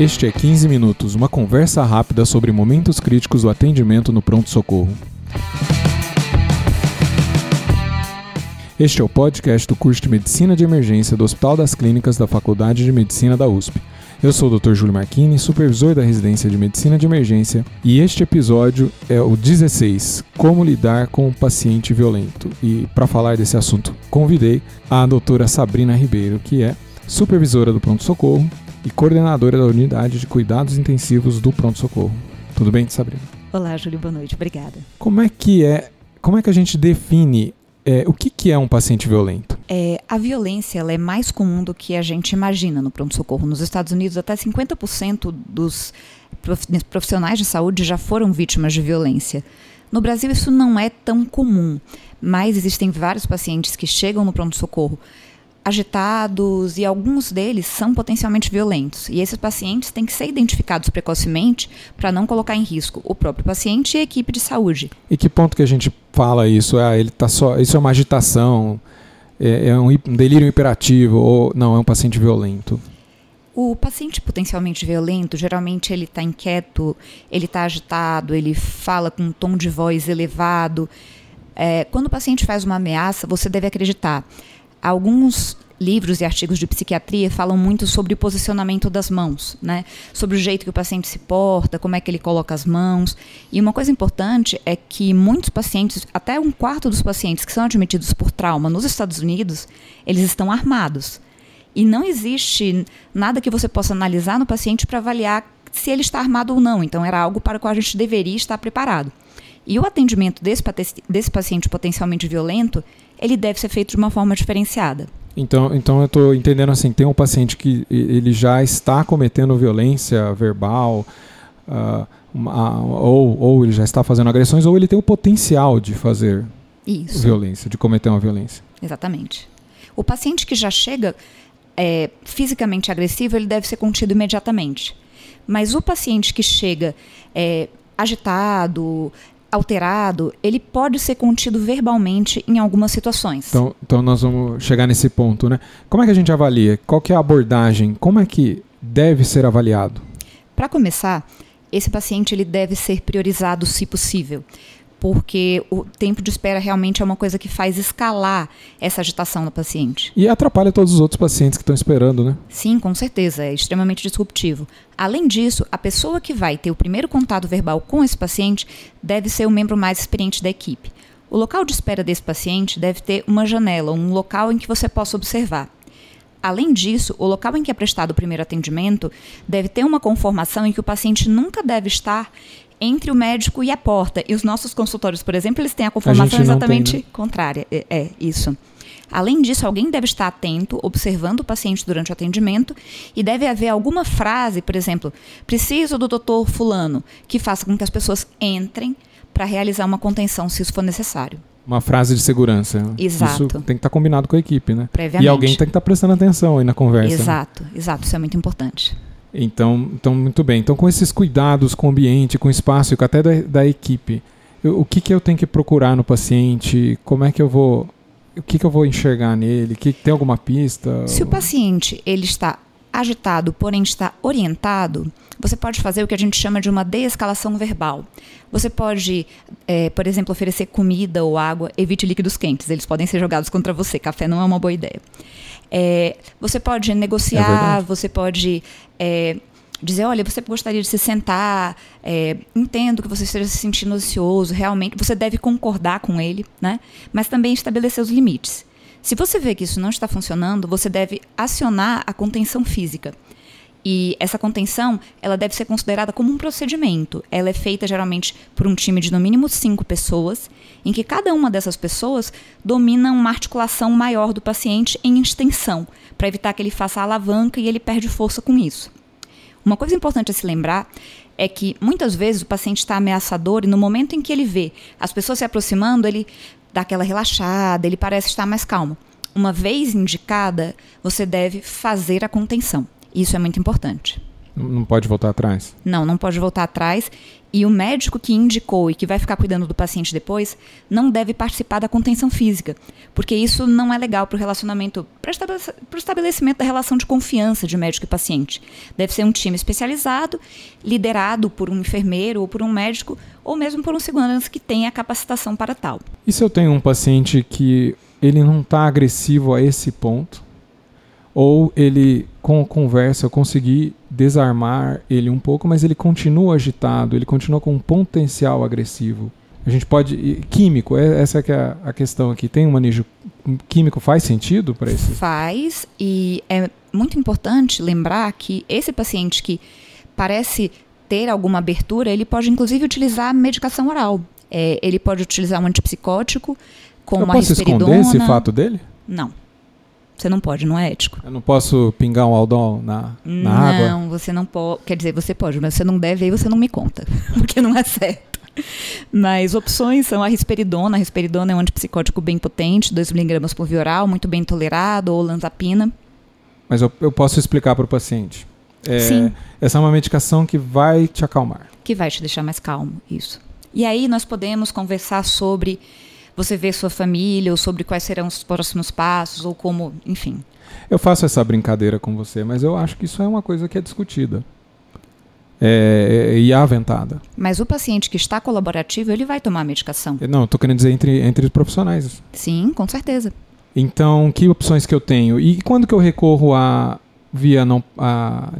Este é 15 Minutos, uma conversa rápida sobre momentos críticos do atendimento no pronto-socorro. Este é o podcast do curso de Medicina de Emergência do Hospital das Clínicas da Faculdade de Medicina da USP. Eu sou o Dr. Júlio Marchini, supervisor da Residência de Medicina de Emergência, e este episódio é o 16, Como lidar com um paciente violento. E para falar desse assunto, convidei a doutora Sabrina Ribeiro, que é supervisora do pronto-socorro e coordenadora da unidade de cuidados intensivos do pronto-socorro. Tudo bem, Sabrina? Olá, Júlio, boa noite, obrigada. Como é que é, como é que a gente define é, o que, que é um paciente violento? É, a violência ela é mais comum do que a gente imagina no pronto-socorro. Nos Estados Unidos, até 50% dos profissionais de saúde já foram vítimas de violência. No Brasil, isso não é tão comum, mas existem vários pacientes que chegam no pronto-socorro agitados e alguns deles são potencialmente violentos. E esses pacientes têm que ser identificados precocemente para não colocar em risco o próprio paciente e a equipe de saúde. E que ponto que a gente fala isso? Ah, ele tá só, isso é uma agitação, é, é um delírio hiperativo ou não é um paciente violento? O paciente potencialmente violento, geralmente ele está inquieto, ele está agitado, ele fala com um tom de voz elevado. É, quando o paciente faz uma ameaça, você deve acreditar alguns livros e artigos de psiquiatria falam muito sobre o posicionamento das mãos, né? Sobre o jeito que o paciente se porta, como é que ele coloca as mãos. E uma coisa importante é que muitos pacientes, até um quarto dos pacientes que são admitidos por trauma nos Estados Unidos, eles estão armados. E não existe nada que você possa analisar no paciente para avaliar se ele está armado ou não. Então era algo para o qual a gente deveria estar preparado. E o atendimento desse, desse paciente potencialmente violento, ele deve ser feito de uma forma diferenciada. Então, então eu estou entendendo assim, tem um paciente que ele já está cometendo violência verbal, uh, uma, ou, ou ele já está fazendo agressões, ou ele tem o potencial de fazer Isso. violência, de cometer uma violência. Exatamente. O paciente que já chega é, fisicamente agressivo, ele deve ser contido imediatamente. Mas o paciente que chega é, agitado, alterado, ele pode ser contido verbalmente em algumas situações. Então, então nós vamos chegar nesse ponto, né? Como é que a gente avalia? Qual que é a abordagem? Como é que deve ser avaliado? Para começar, esse paciente ele deve ser priorizado se possível porque o tempo de espera realmente é uma coisa que faz escalar essa agitação no paciente. E atrapalha todos os outros pacientes que estão esperando, né? Sim, com certeza, é extremamente disruptivo. Além disso, a pessoa que vai ter o primeiro contato verbal com esse paciente deve ser o membro mais experiente da equipe. O local de espera desse paciente deve ter uma janela, um local em que você possa observar. Além disso, o local em que é prestado o primeiro atendimento deve ter uma conformação em que o paciente nunca deve estar entre o médico e a porta. E os nossos consultórios, por exemplo, eles têm a conformação a exatamente tem, né? contrária. É, é, isso. Além disso, alguém deve estar atento, observando o paciente durante o atendimento e deve haver alguma frase, por exemplo, preciso do doutor fulano, que faça com que as pessoas entrem para realizar uma contenção, se isso for necessário. Uma frase de segurança. Exato. Isso tem que estar combinado com a equipe, né? Previamente. E alguém tem que estar prestando atenção aí na conversa. Exato, né? exato. Isso é muito importante. Então, então, muito bem. Então, com esses cuidados com o ambiente, com o espaço, até da, da equipe, eu, o que, que eu tenho que procurar no paciente? Como é que eu vou. O que, que eu vou enxergar nele? Que, tem alguma pista? Se o paciente ele está agitado, porém está orientado, você pode fazer o que a gente chama de uma desescalação verbal. Você pode, é, por exemplo, oferecer comida ou água, evite líquidos quentes, eles podem ser jogados contra você. Café não é uma boa ideia. É, você pode negociar, é você pode é, dizer, olha, você gostaria de se sentar, é, entendo que você esteja se sentindo ansioso, realmente, você deve concordar com ele, né? Mas também estabelecer os limites. Se você vê que isso não está funcionando, você deve acionar a contenção física. E essa contenção, ela deve ser considerada como um procedimento. Ela é feita geralmente por um time de no mínimo cinco pessoas, em que cada uma dessas pessoas domina uma articulação maior do paciente em extensão, para evitar que ele faça alavanca e ele perde força com isso. Uma coisa importante a se lembrar é que muitas vezes o paciente está ameaçador e no momento em que ele vê as pessoas se aproximando, ele dá aquela relaxada, ele parece estar mais calmo. Uma vez indicada, você deve fazer a contenção. Isso é muito importante. Não pode voltar atrás? Não, não pode voltar atrás. E o médico que indicou e que vai ficar cuidando do paciente depois não deve participar da contenção física, porque isso não é legal para o relacionamento, para o estabelecimento da relação de confiança de médico e paciente. Deve ser um time especializado, liderado por um enfermeiro ou por um médico, ou mesmo por um segurança que tenha capacitação para tal. E se eu tenho um paciente que ele não está agressivo a esse ponto? ou ele com a conversa eu consegui desarmar ele um pouco, mas ele continua agitado, ele continua com um potencial agressivo. A gente pode químico, é, essa é, é a questão aqui. Tem um manejo químico faz sentido para esse? Faz e é muito importante lembrar que esse paciente que parece ter alguma abertura, ele pode inclusive utilizar medicação oral. É, ele pode utilizar um antipsicótico com eu uma posso esconder esse fato dele? Não. Você não pode, não é ético. Eu não posso pingar um aldol na, na não, água? Não, você não pode. Quer dizer, você pode, mas você não deve, aí você não me conta. Porque não é certo. Mas opções são a risperidona. A risperidona é um antipsicótico bem potente, 2mg por via oral, muito bem tolerado, ou lanzapina. Mas eu, eu posso explicar para o paciente. É, Sim. Essa é uma medicação que vai te acalmar. Que vai te deixar mais calmo, isso. E aí nós podemos conversar sobre você vê sua família, ou sobre quais serão os próximos passos, ou como, enfim. Eu faço essa brincadeira com você, mas eu acho que isso é uma coisa que é discutida. É, é, e aventada. Mas o paciente que está colaborativo, ele vai tomar a medicação. Não, estou querendo dizer entre, entre os profissionais. Sim, com certeza. Então, que opções que eu tenho? E quando que eu recorro a via não, a,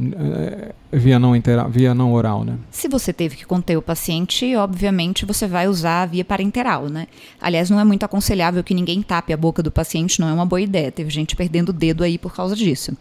via não, intera, via não oral, né? Se você teve que conter o paciente, obviamente você vai usar a via parenteral, né? Aliás, não é muito aconselhável que ninguém tape a boca do paciente, não é uma boa ideia. Teve gente perdendo o dedo aí por causa disso.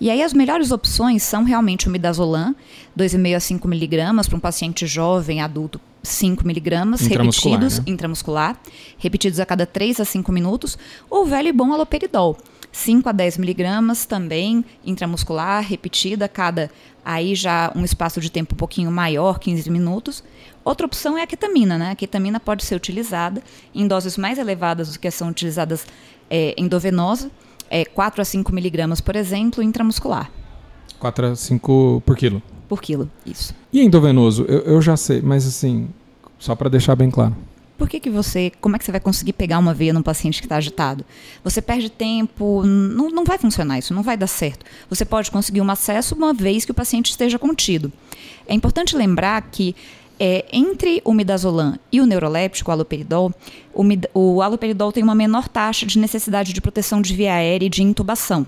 E aí as melhores opções são realmente o midazolam, 2,5 a 5 miligramas para um paciente jovem, adulto, 5 miligramas, repetidos, né? intramuscular, repetidos a cada 3 a 5 minutos, ou velho e bom aloperidol, 5 a 10 miligramas também intramuscular, repetida, cada aí já um espaço de tempo um pouquinho maior, 15 minutos. Outra opção é a ketamina, né? A ketamina pode ser utilizada em doses mais elevadas do que são utilizadas é, endovenosa, é, 4 a 5 miligramas, por exemplo, intramuscular. 4 a 5 por quilo? Por quilo, isso. E endovenoso? Eu, eu já sei, mas assim, só para deixar bem claro. Por que, que você. Como é que você vai conseguir pegar uma veia num paciente que está agitado? Você perde tempo, não, não vai funcionar isso, não vai dar certo. Você pode conseguir um acesso uma vez que o paciente esteja contido. É importante lembrar que é, entre o midazolam e o neuroléptico, o aloperidol, o, o aloperidol tem uma menor taxa de necessidade de proteção de via aérea e de intubação.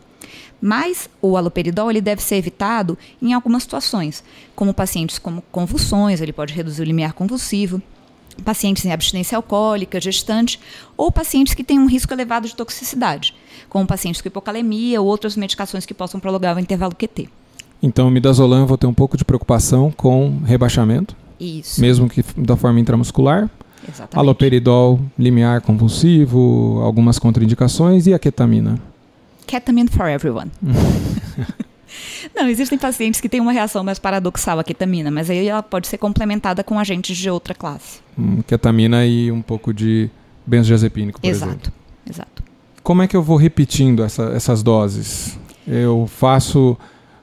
Mas o aloperidol ele deve ser evitado em algumas situações, como pacientes com convulsões, ele pode reduzir o limiar convulsivo, pacientes em abstinência alcoólica, gestante, ou pacientes que têm um risco elevado de toxicidade, como pacientes com hipocalemia ou outras medicações que possam prolongar o intervalo QT. Então, midazolam eu vou ter um pouco de preocupação com rebaixamento, Isso. mesmo que da forma intramuscular. Exatamente. Aloperidol, limiar convulsivo, algumas contraindicações e a ketamina. Ketamine for everyone. Não, existem pacientes que têm uma reação mais paradoxal à ketamina, mas aí ela pode ser complementada com agentes de outra classe. Hum, ketamina e um pouco de benzodiazepínico, por exato, exemplo. Exato. Como é que eu vou repetindo essa, essas doses? Eu faço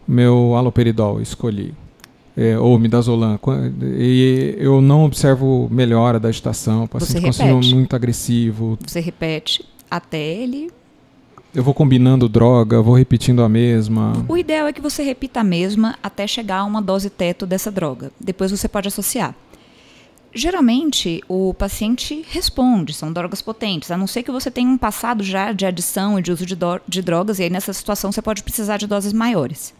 meu aloperidol, escolhi. É, ou midazolam, e eu não observo melhora da agitação, o paciente continua muito agressivo. Você repete até ele eu vou combinando droga, vou repetindo a mesma. O ideal é que você repita a mesma até chegar a uma dose teto dessa droga. Depois você pode associar. Geralmente, o paciente responde, são drogas potentes, a não ser que você tenha um passado já de adição e de uso de, de drogas, e aí nessa situação você pode precisar de doses maiores.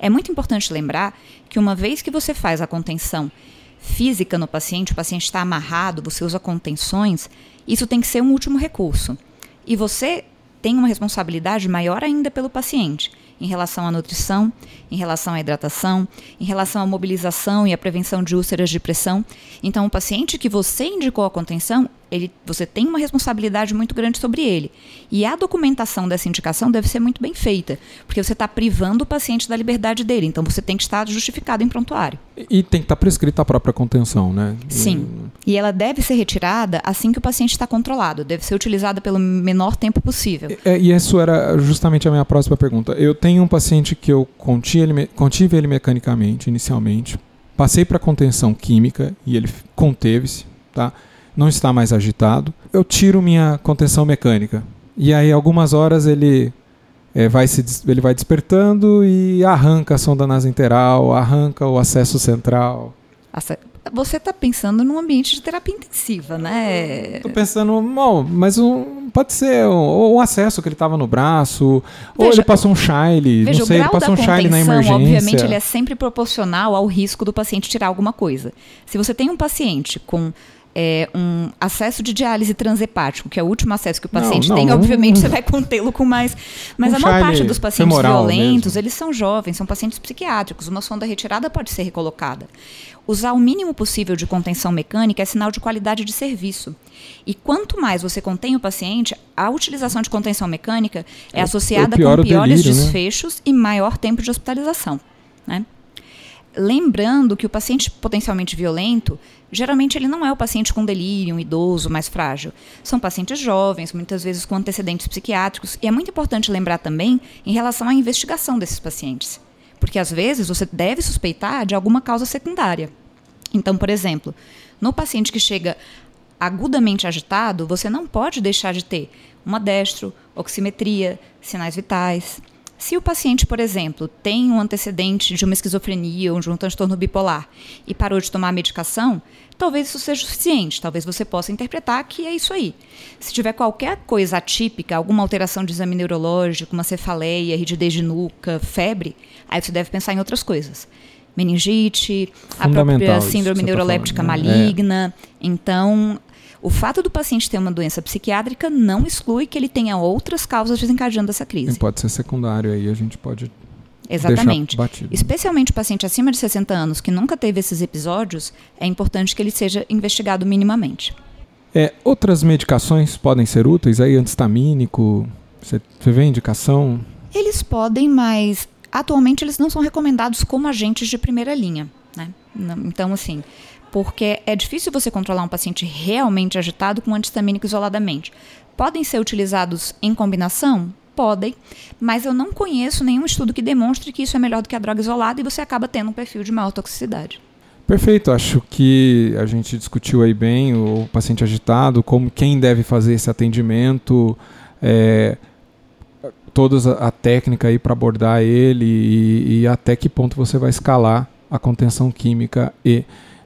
É muito importante lembrar que uma vez que você faz a contenção física no paciente, o paciente está amarrado, você usa contenções, isso tem que ser um último recurso. E você tem uma responsabilidade maior ainda pelo paciente, em relação à nutrição, em relação à hidratação, em relação à mobilização e à prevenção de úlceras de pressão. Então, o paciente que você indicou a contenção, ele, você tem uma responsabilidade muito grande sobre ele. E a documentação dessa indicação deve ser muito bem feita, porque você está privando o paciente da liberdade dele. Então você tem que estar justificado em prontuário. E, tem que estar prescrita a própria contenção, né? Sim. E ela deve ser retirada assim que o paciente está controlado. Deve ser utilizada pelo menor tempo possível. É, e isso era justamente a minha próxima pergunta. Eu tenho um paciente que eu contive ele, contive ele mecanicamente, inicialmente. Passei para contenção química e ele conteve-se, tá? Não está mais agitado. Eu tiro minha contenção mecânica. E aí, algumas horas, ele é, vai se ele vai despertando e arranca a sonda nasenteral, arranca o acesso central. Você está pensando num ambiente de terapia intensiva, né? Estou pensando, bom, mas um, pode ser um, um acesso que ele estava no braço, veja, ou ele passou um chile, veja, não sei, ele passou um chile na emergência. Obviamente, ele é sempre proporcional ao risco do paciente tirar alguma coisa. Se você tem um paciente com é, um acesso de diálise transhepático, que é o último acesso que o paciente não, não, tem, obviamente você vai contê-lo com mais. Mas um a maior parte dos pacientes violentos, mesmo. eles são jovens, são pacientes psiquiátricos. Uma sonda retirada pode ser recolocada. Usar o mínimo possível de contenção mecânica é sinal de qualidade de serviço. E quanto mais você contém o paciente, a utilização de contenção mecânica é, é associada com piores delírio, né? desfechos né? e maior tempo de hospitalização. Né? Lembrando que o paciente potencialmente violento, geralmente ele não é o paciente com delírio, um idoso, mais frágil. São pacientes jovens, muitas vezes com antecedentes psiquiátricos. E é muito importante lembrar também em relação à investigação desses pacientes. Porque às vezes você deve suspeitar de alguma causa secundária. Então, por exemplo, no paciente que chega agudamente agitado, você não pode deixar de ter uma destro, oximetria, sinais vitais. Se o paciente, por exemplo, tem um antecedente de uma esquizofrenia ou de um transtorno bipolar e parou de tomar a medicação, talvez isso seja suficiente. Talvez você possa interpretar que é isso aí. Se tiver qualquer coisa atípica, alguma alteração de exame neurológico, uma cefaleia, rigidez de nuca, febre, aí você deve pensar em outras coisas. Meningite, a própria síndrome tá neuroléptica falando, né? maligna. É. Então, o fato do paciente ter uma doença psiquiátrica não exclui que ele tenha outras causas desencadeando essa crise. E pode ser secundário aí, a gente pode Exatamente. Especialmente o paciente acima de 60 anos que nunca teve esses episódios, é importante que ele seja investigado minimamente. É, outras medicações podem ser úteis aí, antistamínico, você, vê indicação? Eles podem, mas atualmente eles não são recomendados como agentes de primeira linha. Né? Então, assim, porque é difícil você controlar um paciente realmente agitado com antistamínico isoladamente. Podem ser utilizados em combinação? Podem, mas eu não conheço nenhum estudo que demonstre que isso é melhor do que a droga isolada e você acaba tendo um perfil de maior toxicidade. Perfeito, acho que a gente discutiu aí bem o paciente agitado, como quem deve fazer esse atendimento, é, toda a, técnica aí para abordar ele e, e até que ponto você vai escalar a contenção química e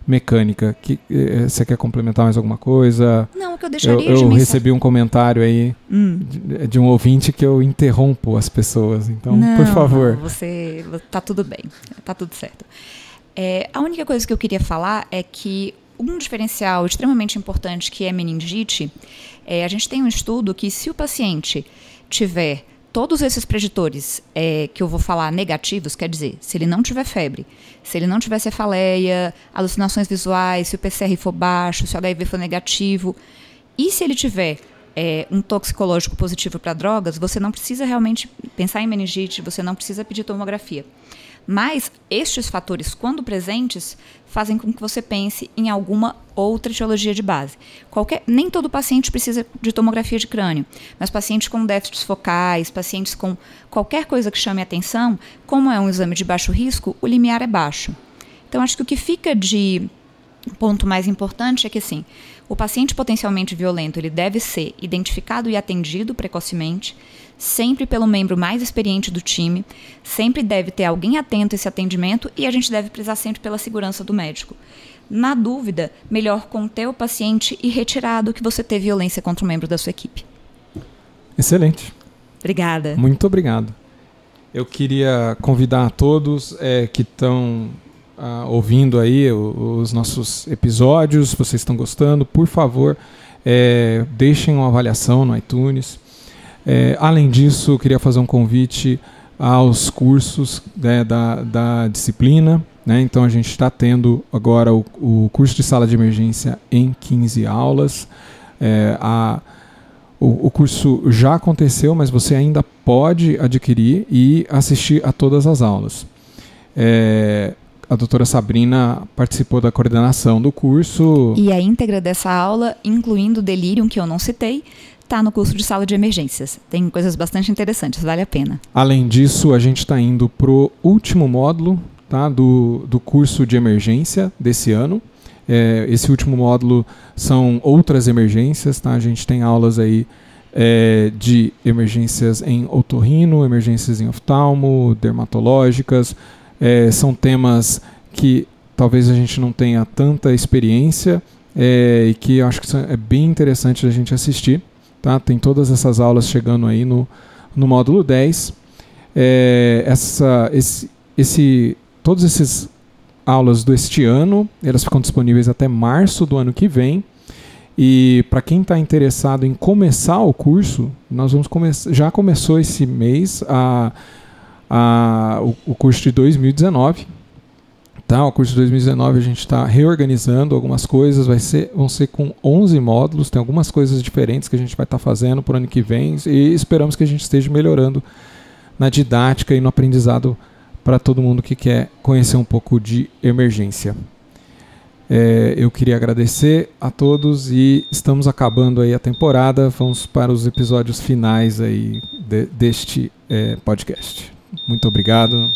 mecânica. Que, eh, você quer complementar mais alguma coisa? Não, o que eu deixaria eu, eu recebi um comentário aí hum. de, de, um ouvinte que eu interrompo as pessoas. Então, não, por favor. Não, você tá tudo bem, tá tudo certo. É, a única coisa que eu queria falar é que um diferencial extremamente importante que é meningite, é, a gente tem um estudo que se o paciente tiver todos esses preditores é, que eu vou falar negativos, quer dizer, se ele não tiver febre, se ele não tiver cefaleia, alucinações visuais, se o PCR for baixo, se o HIV for negativo, e se ele tiver é, um toxicológico positivo para drogas, você não precisa realmente pensar em meningite, você não precisa pedir tomografia. Mas estes fatores, quando presentes, fazem com que você pense em alguma outra etiologia de base. Qualquer, nem todo paciente precisa de tomografia de crânio, mas pacientes com déficits focais, pacientes com qualquer coisa que chame atenção, como é um exame de baixo risco, o limiar é baixo. Então, acho que o que fica de ponto mais importante é que, assim, o paciente potencialmente violento ele deve ser identificado e atendido precocemente, sempre pelo membro mais experiente do time, sempre deve ter alguém atento a esse atendimento e a gente deve prezar sempre pela segurança do médico. Na dúvida, melhor conter o paciente e retirar do que você ter violência contra um membro da sua equipe. Excelente. Obrigada. Muito obrigado. Eu queria convidar a todos é, que estão ah, ouvindo aí os, os nossos episódios, vocês estão gostando, por favor, é, deixem uma avaliação no iTunes. É, além disso, eu queria fazer um convite aos cursos né, da, da disciplina. Né? Então, a gente está tendo agora o, o curso de sala de emergência em 15 aulas. É, a, o, o, curso já aconteceu, mas você ainda pode adquirir e assistir a todas as aulas. É, a doutora Sabrina participou da coordenação do curso. E a íntegra dessa aula, incluindo o delírio que eu não citei, está no curso de sala de emergências. Tem coisas bastante interessantes, vale a pena. Além disso, a gente está indo para o último módulo tá, do, do curso de emergência desse ano. É, esse último módulo são outras emergências, tá? A gente tem aulas aí é, de emergências em otorrino, emergências em oftalmo, dermatológicas. É, são temas que talvez a gente não tenha tanta experiência é, e que acho que é bem interessante a gente assistir. Tá? Tem todas essas aulas chegando aí no, no módulo 10. É, essa, esse, esse, todos esses aulas deste ano, elas ficam disponíveis até março do ano que vem. E para quem está interessado em começar o curso, nós vamos começar. Já começou esse mês a, a, o, o curso de 2019. Tá, o curso de 2019 a gente está reorganizando algumas coisas, vai ser, vão ser com 11 módulos, tem algumas coisas diferentes que a gente vai estar tá fazendo para o ano que vem e esperamos que a gente esteja melhorando na didática e no aprendizado para todo mundo que quer conhecer um pouco de emergência. É, eu queria agradecer a todos e estamos acabando aí a temporada. Vamos para os episódios finais aí de, deste é, podcast. Muito obrigado.